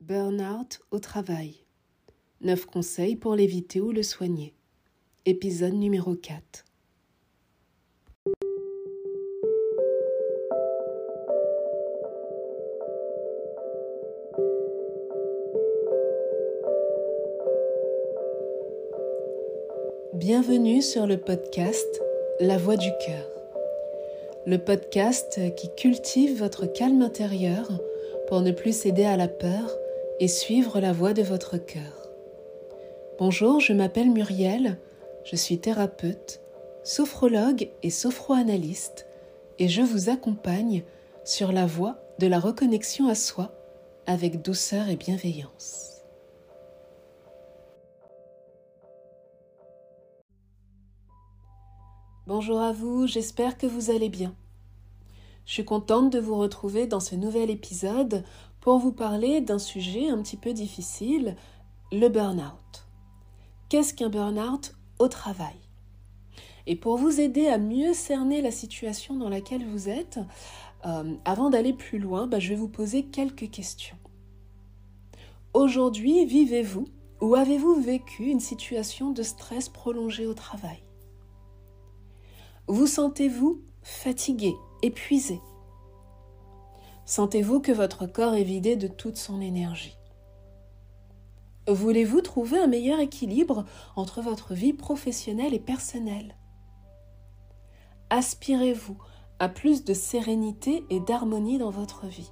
Burnout au travail. 9 conseils pour l'éviter ou le soigner. Épisode numéro 4. Bienvenue sur le podcast La Voix du cœur. Le podcast qui cultive votre calme intérieur pour ne plus céder à la peur et suivre la voie de votre cœur. Bonjour, je m'appelle Muriel, je suis thérapeute, sophrologue et sophroanalyste et je vous accompagne sur la voie de la reconnexion à soi avec douceur et bienveillance. Bonjour à vous, j'espère que vous allez bien. Je suis contente de vous retrouver dans ce nouvel épisode pour vous parler d'un sujet un petit peu difficile, le burn-out. Qu'est-ce qu'un burn-out au travail? Et pour vous aider à mieux cerner la situation dans laquelle vous êtes, euh, avant d'aller plus loin, bah, je vais vous poser quelques questions. Aujourd'hui, vivez-vous ou avez-vous vécu une situation de stress prolongé au travail? Vous sentez-vous fatigué, épuisé? Sentez-vous que votre corps est vidé de toute son énergie. Voulez-vous trouver un meilleur équilibre entre votre vie professionnelle et personnelle? Aspirez-vous à plus de sérénité et d'harmonie dans votre vie.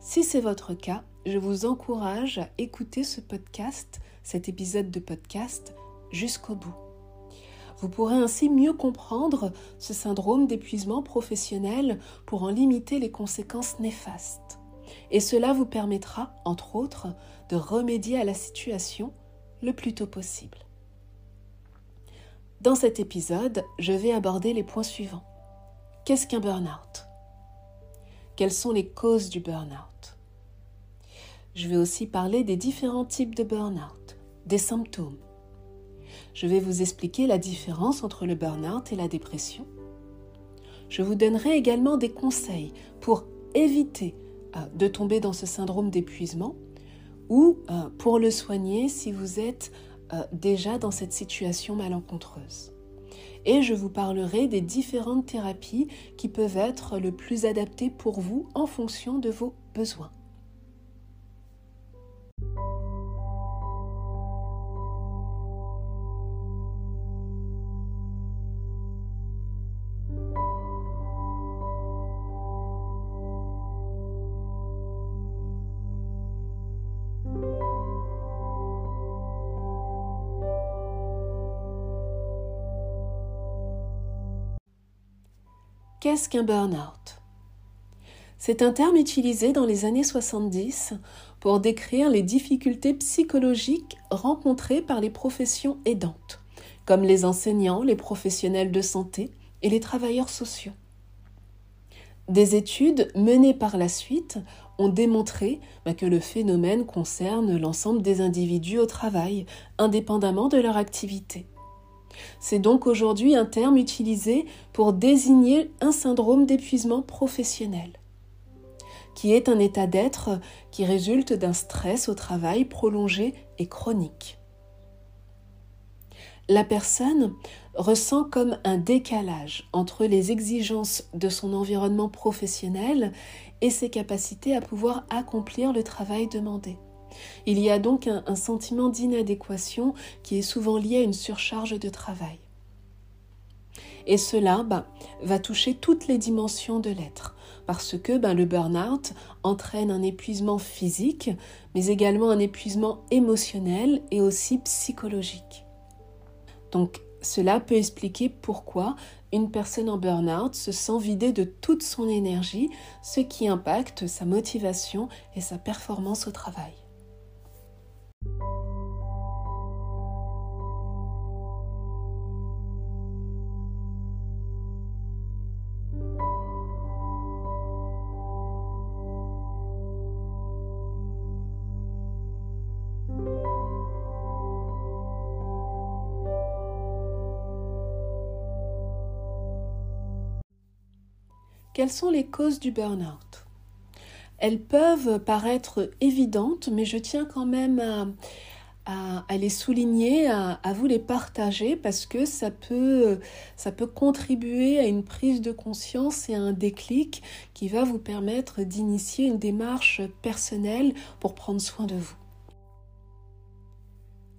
Si c'est votre cas, je vous encourage à écouter ce podcast, cet épisode de podcast, jusqu'au bout. Vous pourrez ainsi mieux comprendre ce syndrome d'épuisement professionnel pour en limiter les conséquences néfastes. Et cela vous permettra, entre autres, de remédier à la situation le plus tôt possible. Dans cet épisode, je vais aborder les points suivants. Qu'est-ce qu'un burn-out? Quelles sont les causes du burn-out? Je vais aussi parler des différents types de burn-out, des symptômes, je vais vous expliquer la différence entre le burn-out et la dépression. Je vous donnerai également des conseils pour éviter euh, de tomber dans ce syndrome d'épuisement ou euh, pour le soigner si vous êtes euh, déjà dans cette situation malencontreuse. Et je vous parlerai des différentes thérapies qui peuvent être le plus adaptées pour vous en fonction de vos besoins. Qu'est-ce qu'un burn-out? C'est un terme utilisé dans les années 70 pour décrire les difficultés psychologiques rencontrées par les professions aidantes, comme les enseignants, les professionnels de santé et les travailleurs sociaux. Des études menées par la suite ont démontré bah, que le phénomène concerne l'ensemble des individus au travail, indépendamment de leur activité. C'est donc aujourd'hui un terme utilisé pour désigner un syndrome d'épuisement professionnel, qui est un état d'être qui résulte d'un stress au travail prolongé et chronique. La personne ressent comme un décalage entre les exigences de son environnement professionnel et ses capacités à pouvoir accomplir le travail demandé. Il y a donc un, sentiment d'inadéquation qui est souvent lié à une surcharge de travail. Et cela bah, va toucher toutes les dimensions de l'être, parce que bah, le burn-out entraîne un épuisement physique, mais également un épuisement émotionnel et aussi psychologique. Donc cela peut expliquer pourquoi une personne en burn-out se sent vidée de toute son énergie, ce qui impacte sa motivation et sa performance au travail. Quelles sont les causes du burn-out? Elles peuvent paraître évidentes, mais je tiens quand même à, les souligner, à, vous les partager parce que ça peut, ça peut contribuer à une prise de conscience et à un déclic qui va vous permettre d'initier une démarche personnelle pour prendre soin de vous.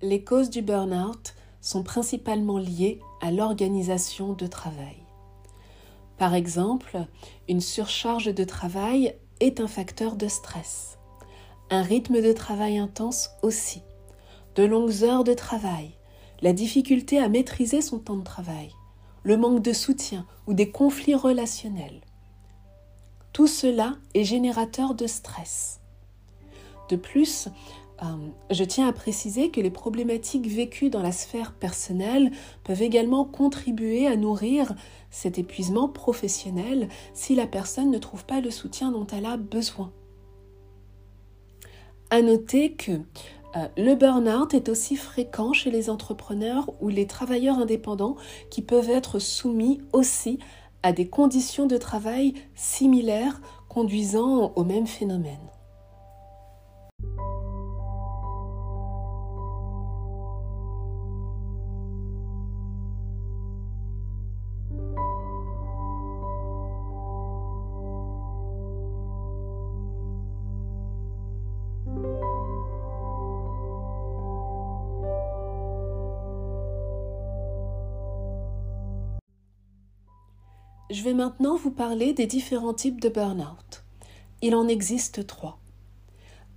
Les causes du burn-out sont principalement liées à l'organisation de travail. Par exemple, une surcharge de travail est un facteur de stress. Un rythme de travail intense aussi. De longues heures de travail. La difficulté à maîtriser son temps de travail. Le manque de soutien ou des conflits relationnels. Tout cela est générateur de stress. De plus, euh, je tiens à préciser que les problématiques vécues dans la sphère personnelle peuvent également contribuer à nourrir cet épuisement professionnel si la personne ne trouve pas le soutien dont elle a besoin. À noter que euh, le burn-out est aussi fréquent chez les entrepreneurs ou les travailleurs indépendants qui peuvent être soumis aussi à des conditions de travail similaires conduisant au même phénomène. Je vais maintenant vous parler des différents types de burn-out. Il en existe trois.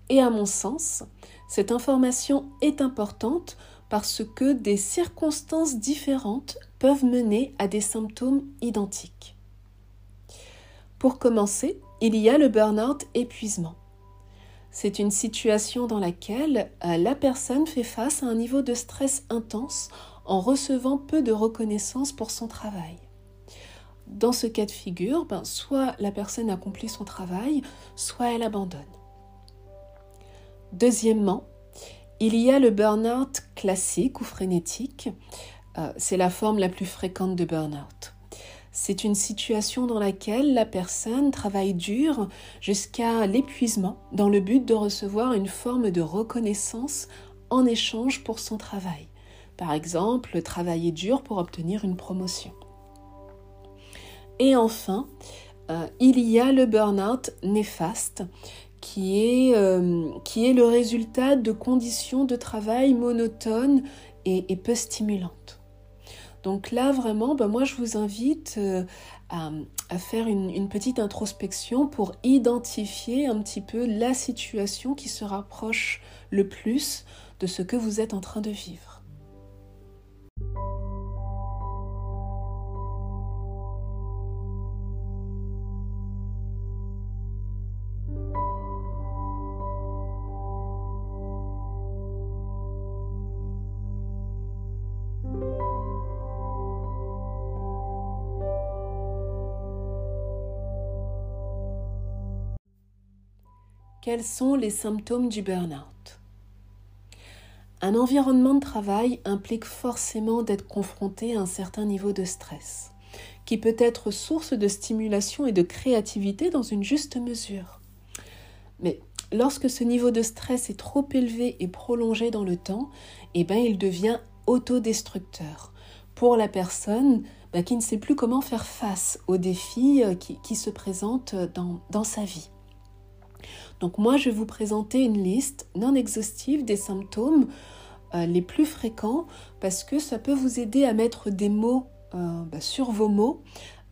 Et à mon sens, cette information est importante parce que des circonstances différentes peuvent mener à des symptômes identiques. Pour commencer, il y a le burn-out épuisement. C'est une situation dans laquelle euh, la personne fait face à un niveau de stress intense en recevant peu de reconnaissance pour son travail. Dans ce cas de figure, ben, soit la personne accomplit son travail, soit elle abandonne. Deuxièmement, il y a le burn-out classique ou frénétique. Euh, c'est la forme la plus fréquente de burn-out. C'est une situation dans laquelle la personne travaille dur jusqu'à l'épuisement dans le but de recevoir une forme de reconnaissance en échange pour son travail. Par exemple, travailler dur pour obtenir une promotion. Et enfin, euh, il y a le burn-out néfaste qui est, euh, qui est, le résultat de conditions de travail monotones et, peu stimulantes. Donc là, vraiment, ben moi, je vous invite euh, à, faire une, petite introspection pour identifier un petit peu la situation qui se rapproche le plus de ce que vous êtes en train de vivre. Quels sont les symptômes du burn-out? Un environnement de travail implique forcément d'être confronté à un certain niveau de stress, qui peut être source de stimulation et de créativité dans une juste mesure. Mais lorsque ce niveau de stress est trop élevé et prolongé dans le temps, eh ben, il devient autodestructeur pour la personne bah, qui ne sait plus comment faire face aux défis euh, qui, se présentent dans sa vie. Donc moi, je vais vous présenter une liste non exhaustive des symptômes euh, les plus fréquents parce que ça peut vous aider à mettre des mots euh, bah, sur vos mots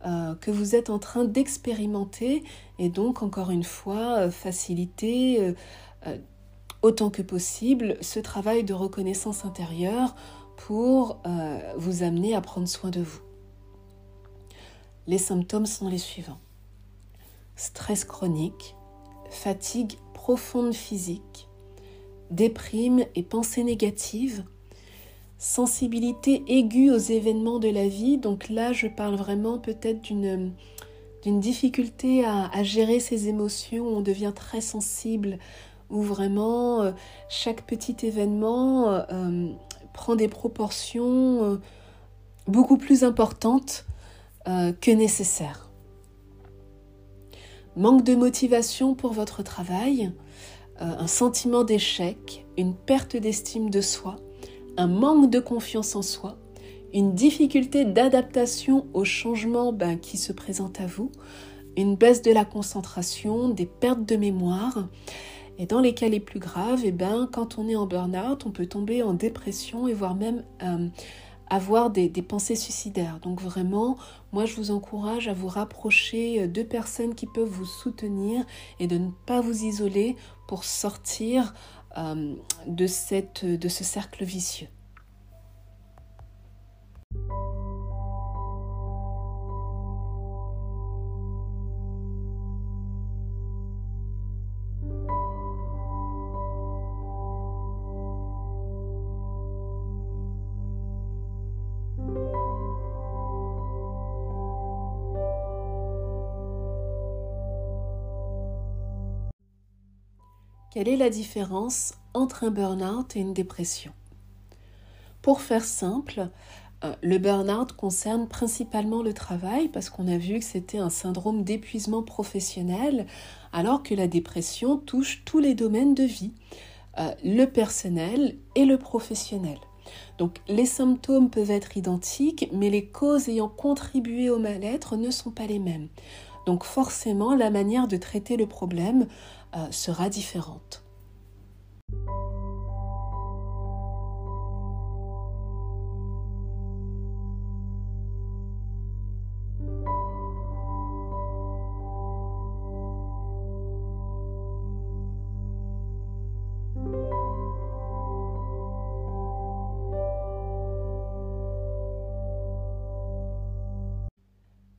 euh, que vous êtes en train d'expérimenter et donc encore une fois faciliter autant que possible ce travail de reconnaissance intérieure pour vous amener à prendre soin de vous. Les symptômes sont les suivants. Stress chronique, fatigue profonde physique, déprime et pensées négatives, sensibilité aiguë aux événements de la vie. Donc là, je parle vraiment peut-être d'une d'une difficulté à, gérer ses émotions, on devient très sensible, où vraiment euh, chaque petit événement euh, euh, prend des proportions beaucoup plus importantes que nécessaire manque de motivation pour votre travail, euh, un sentiment d'échec, une perte d'estime de soi, un manque de confiance en soi, une difficulté d'adaptation aux changements ben, qui se présentent à vous, une baisse de la concentration, des pertes de mémoire. Et dans les cas les plus graves, eh ben, quand on est en burn-out, on peut tomber en dépression et voire même euh, avoir des, pensées suicidaires. Donc vraiment, moi je vous encourage à vous rapprocher de personnes qui peuvent vous soutenir et de ne pas vous isoler pour sortir euh, de ce cercle vicieux. Quelle est la différence entre un burn-out et une dépression? Pour faire simple, euh, le burn-out concerne principalement le travail parce qu'on a vu que c'était un syndrome d'épuisement professionnel, alors que la dépression touche tous les domaines de vie, euh, le personnel et le professionnel. Donc les symptômes peuvent être identiques, mais les causes ayant contribué au mal-être ne sont pas les mêmes. Donc forcément, la manière de traiter le problème euh, sera différente.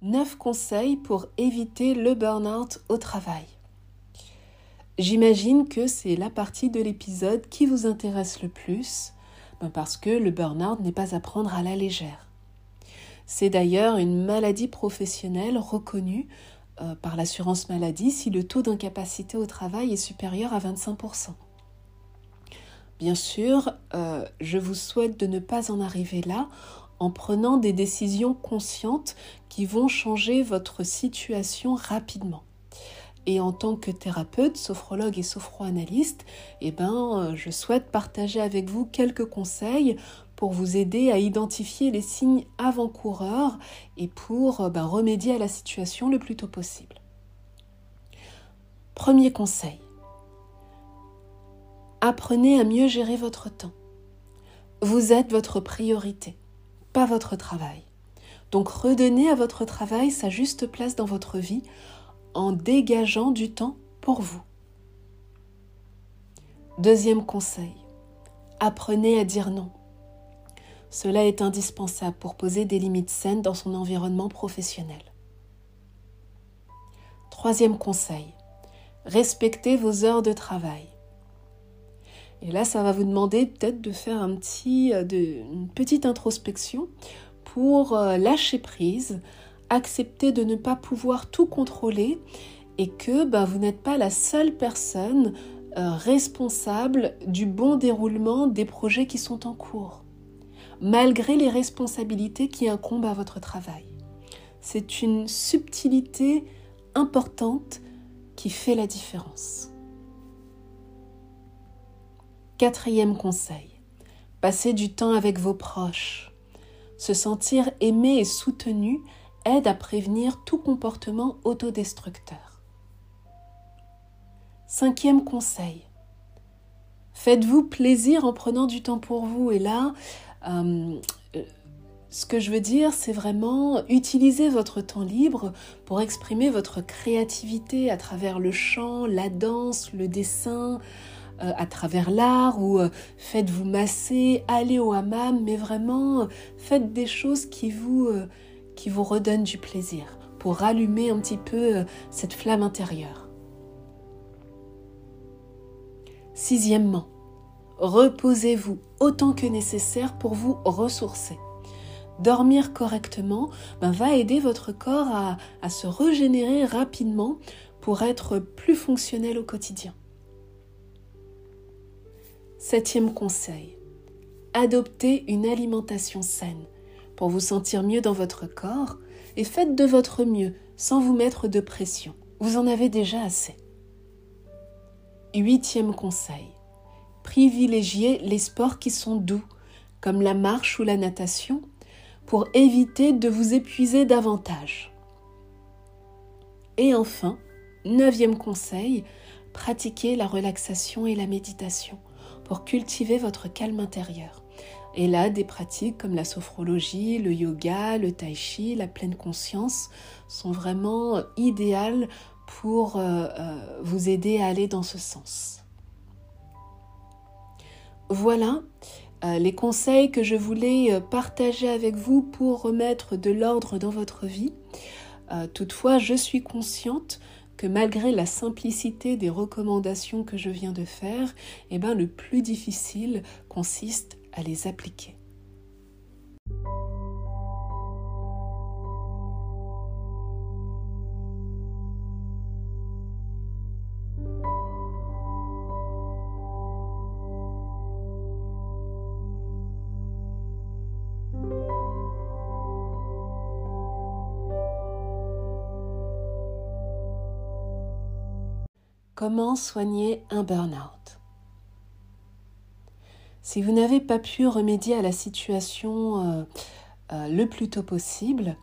Neuf conseils pour éviter le burn-out au travail. J'imagine que c'est la partie de l'épisode qui vous intéresse le plus, ben parce que le burn-out n'est pas à prendre à la légère. C'est d'ailleurs une maladie professionnelle reconnue euh, par l'assurance maladie si le taux d'incapacité au travail est supérieur à 25%. Bien sûr, euh, je vous souhaite de ne pas en arriver là en prenant des décisions conscientes qui vont changer votre situation rapidement. Et en tant que thérapeute, sophrologue et sophroanalyste, eh ben, euh, je souhaite partager avec vous quelques conseils pour vous aider à identifier les signes avant-coureurs et pour euh, ben, remédier à la situation le plus tôt possible. Premier conseil. Apprenez à mieux gérer votre temps. Vous êtes votre priorité, pas votre travail. Donc redonnez à votre travail sa juste place dans votre vie en dégageant du temps pour vous. Deuxième conseil, apprenez à dire non. Cela est indispensable pour poser des limites saines dans son environnement professionnel. Troisième conseil, respectez vos heures de travail. Et là, ça va vous demander peut-être de faire un petit, euh, de, une petite introspection pour euh, lâcher prise, accepter de ne pas pouvoir tout contrôler et que ben, vous n'êtes pas la seule personne euh, responsable du bon déroulement des projets qui sont en cours, malgré les responsabilités qui incombent à votre travail. C'est une subtilité importante qui fait la différence. Quatrième conseil, passez du temps avec vos proches. Se sentir aimé et soutenu aide à prévenir tout comportement autodestructeur. Cinquième conseil. Faites-vous plaisir en prenant du temps pour vous. Et là, euh, ce que je veux dire, c'est vraiment utiliser votre temps libre pour exprimer votre créativité à travers le chant, la danse, le dessin, euh, à travers l'art ou euh, faites-vous masser, allez au hammam, mais vraiment faites des choses qui vous vous redonne du plaisir, pour rallumer un petit peu euh, cette flamme intérieure. Sixièmement, reposez-vous autant que nécessaire pour vous ressourcer. Dormir correctement ben, va aider votre corps à se régénérer rapidement pour être plus fonctionnel au quotidien. Septième conseil, adoptez une alimentation saine vous sentir mieux dans votre corps et faites de votre mieux sans vous mettre de pression. vous en avez déjà assez. Huitième conseil. Privilégiez les sports qui sont doux, comme la marche ou la natation, pour éviter de vous épuiser davantage. Et enfin, neuvième conseil, pratiquez la relaxation et la méditation pour cultiver votre calme intérieur. Et là, des pratiques comme la sophrologie, le yoga, le tai chi, la pleine conscience sont vraiment idéales pour euh, euh, vous aider à aller dans ce sens. Voilà euh, les conseils que je voulais partager avec vous pour remettre de l'ordre dans votre vie. toutefois, je suis consciente que malgré la simplicité des recommandations que je viens de faire, eh ben, le plus difficile consiste à les appliquer. Comment soigner un burn-out? Si vous n'avez pas pu remédier à la situation euh, euh, le plus tôt possible,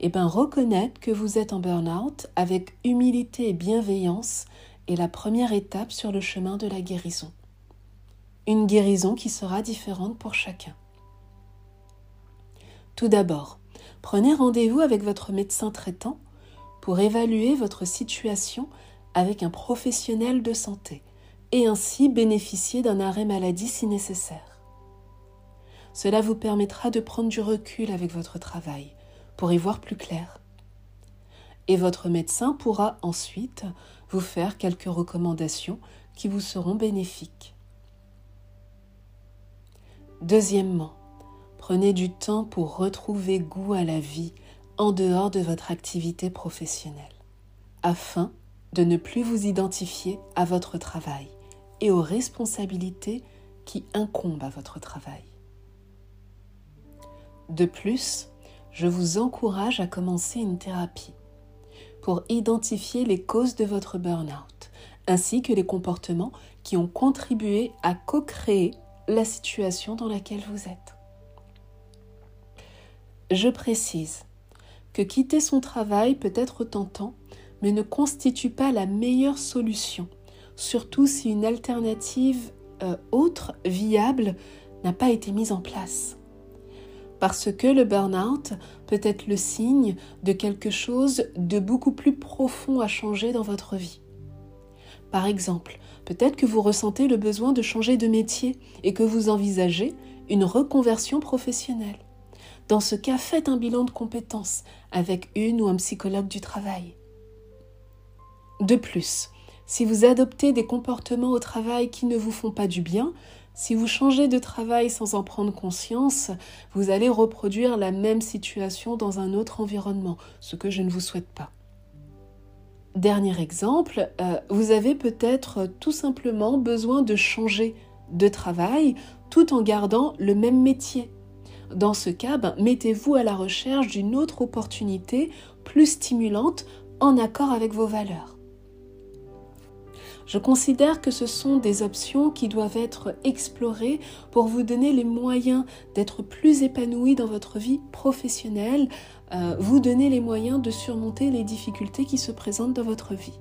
eh bien reconnaître que vous êtes en burn-out avec humilité et bienveillance est la première étape sur le chemin de la guérison. Une guérison qui sera différente pour chacun. Tout d'abord, prenez rendez-vous avec votre médecin traitant pour évaluer votre situation avec un professionnel de santé et ainsi bénéficier d'un arrêt maladie si nécessaire. Cela vous permettra de prendre du recul avec votre travail pour y voir plus clair. Et votre médecin pourra ensuite vous faire quelques recommandations qui vous seront bénéfiques. Deuxièmement, prenez du temps pour retrouver goût à la vie en dehors de votre activité professionnelle, afin de ne plus vous identifier à votre travail et aux responsabilités qui incombent à votre travail. De plus, je vous encourage à commencer une thérapie pour identifier les causes de votre burn-out, ainsi que les comportements qui ont contribué à co-créer la situation dans laquelle vous êtes. Je précise que quitter son travail peut être tentant mais ne constitue pas la meilleure solution, surtout si une alternative euh, autre, viable, n'a pas été mise en place. Parce que le burn-out peut être le signe de quelque chose de beaucoup plus profond à changer dans votre vie. Par exemple, peut-être que vous ressentez le besoin de changer de métier et que vous envisagez une reconversion professionnelle. Dans ce cas, faites un bilan de compétences avec une ou un psychologue du travail. De plus, si vous adoptez des comportements au travail qui ne vous font pas du bien, si vous changez de travail sans en prendre conscience, vous allez reproduire la même situation dans un autre environnement, ce que je ne vous souhaite pas. Dernier exemple, euh, vous avez peut-être tout simplement besoin de changer de travail tout en gardant le même métier. Dans ce cas, ben, mettez-vous à la recherche d'une autre opportunité plus stimulante en accord avec vos valeurs. Je considère que ce sont des options qui doivent être explorées pour vous donner les moyens d'être plus épanoui dans votre vie professionnelle, euh, vous donner les moyens de surmonter les difficultés qui se présentent dans votre vie.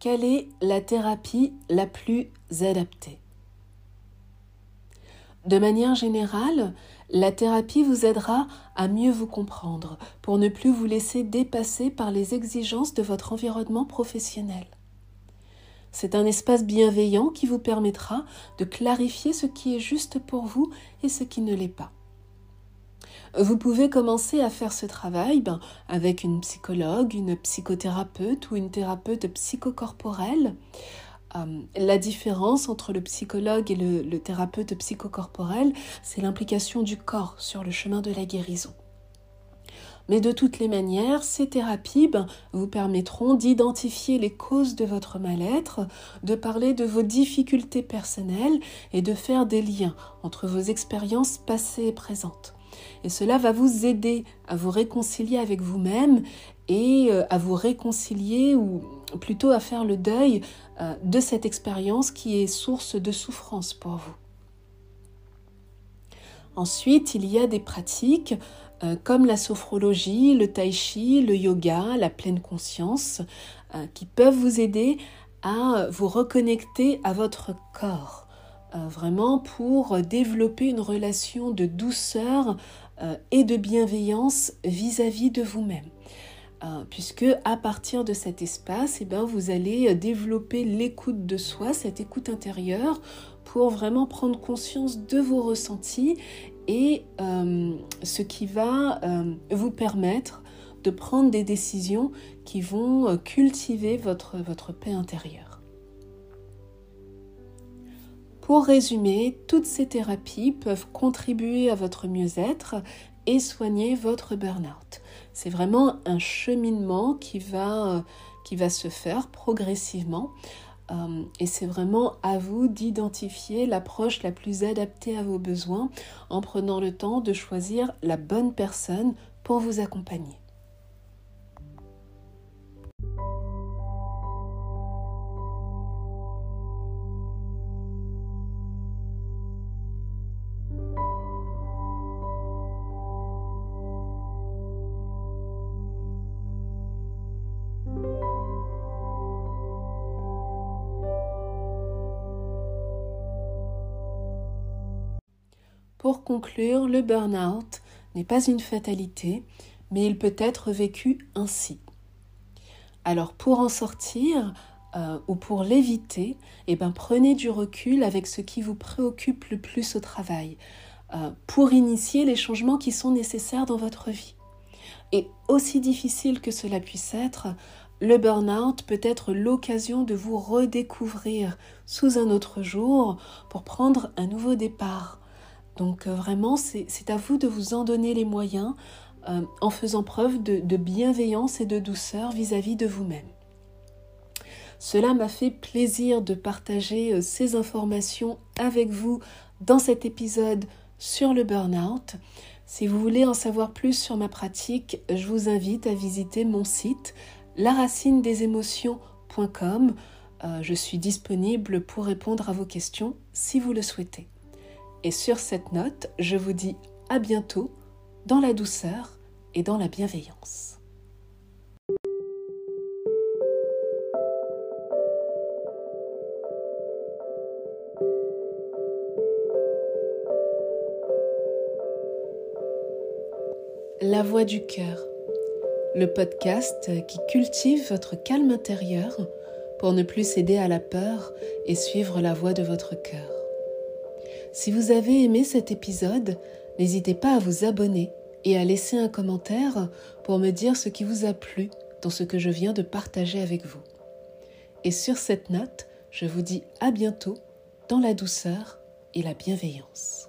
Quelle est la thérapie la plus adaptée? De manière générale, la thérapie vous aidera à mieux vous comprendre pour ne plus vous laisser dépasser par les exigences de votre environnement professionnel. C'est un espace bienveillant qui vous permettra de clarifier ce qui est juste pour vous et ce qui ne l'est pas. Vous pouvez commencer à faire ce travail ben, avec une psychologue, une psychothérapeute ou une thérapeute psychocorporelle Euh, la différence entre le psychologue et le, le thérapeute psychocorporel, c'est l'implication du corps sur le chemin de la guérison. Mais de toutes les manières, ces thérapies ben, vous permettront d'identifier les causes de votre mal-être, de parler de vos difficultés personnelles et de faire des liens entre vos expériences passées et présentes. Et cela va vous aider à vous réconcilier avec vous-même et euh, à vous réconcilier ou plutôt à faire le deuil euh, de cette expérience qui est source de souffrance pour vous. Ensuite, il y a des pratiques euh, comme la sophrologie, le tai chi, le yoga, la pleine conscience, qui peuvent vous aider à vous reconnecter à votre corps, vraiment pour développer une relation de douceur et de bienveillance vis-à-vis de vous-même. puisque à partir de cet espace, eh bien, vous allez développer l'écoute de soi, cette écoute intérieure, pour vraiment prendre conscience de vos ressentis et euh, ce qui va euh, vous permettre de prendre des décisions qui vont euh, cultiver votre paix intérieure. Pour résumer, toutes ces thérapies peuvent contribuer à votre mieux-être et soigner votre burn-out. C'est vraiment un cheminement qui va, va se faire progressivement euh, et c'est vraiment à vous d'identifier l'approche la plus adaptée à vos besoins en prenant le temps de choisir la bonne personne pour vous accompagner. Le burn-out n'est pas une fatalité, mais il peut être vécu ainsi. Alors pour en sortir euh, ou pour l'éviter, eh ben, prenez du recul avec ce qui vous préoccupe le plus au travail, euh, pour initier les changements qui sont nécessaires dans votre vie. Et aussi difficile que cela puisse être, le burn-out peut être l'occasion de vous redécouvrir sous un autre jour pour prendre un nouveau départ, donc euh, vraiment, c'est à vous de vous en donner les moyens euh, en faisant preuve de, bienveillance et de douceur vis-à-vis de vous-même. Cela m'a fait plaisir de partager euh, ces informations avec vous dans cet épisode sur le burn-out. Si vous voulez en savoir plus sur ma pratique, je vous invite à visiter mon site laracinedesémotions.com. je suis disponible pour répondre à vos questions si vous le souhaitez. Et sur cette note, je vous dis à bientôt dans la douceur et dans la bienveillance. La voix du cœur, le podcast qui cultive votre calme intérieur pour ne plus céder à la peur et suivre la voix de votre cœur. Si vous avez aimé cet épisode, n'hésitez pas à vous abonner et à laisser un commentaire pour me dire ce qui vous a plu dans ce que je viens de partager avec vous. Et sur cette note, je vous dis à bientôt dans la douceur et la bienveillance.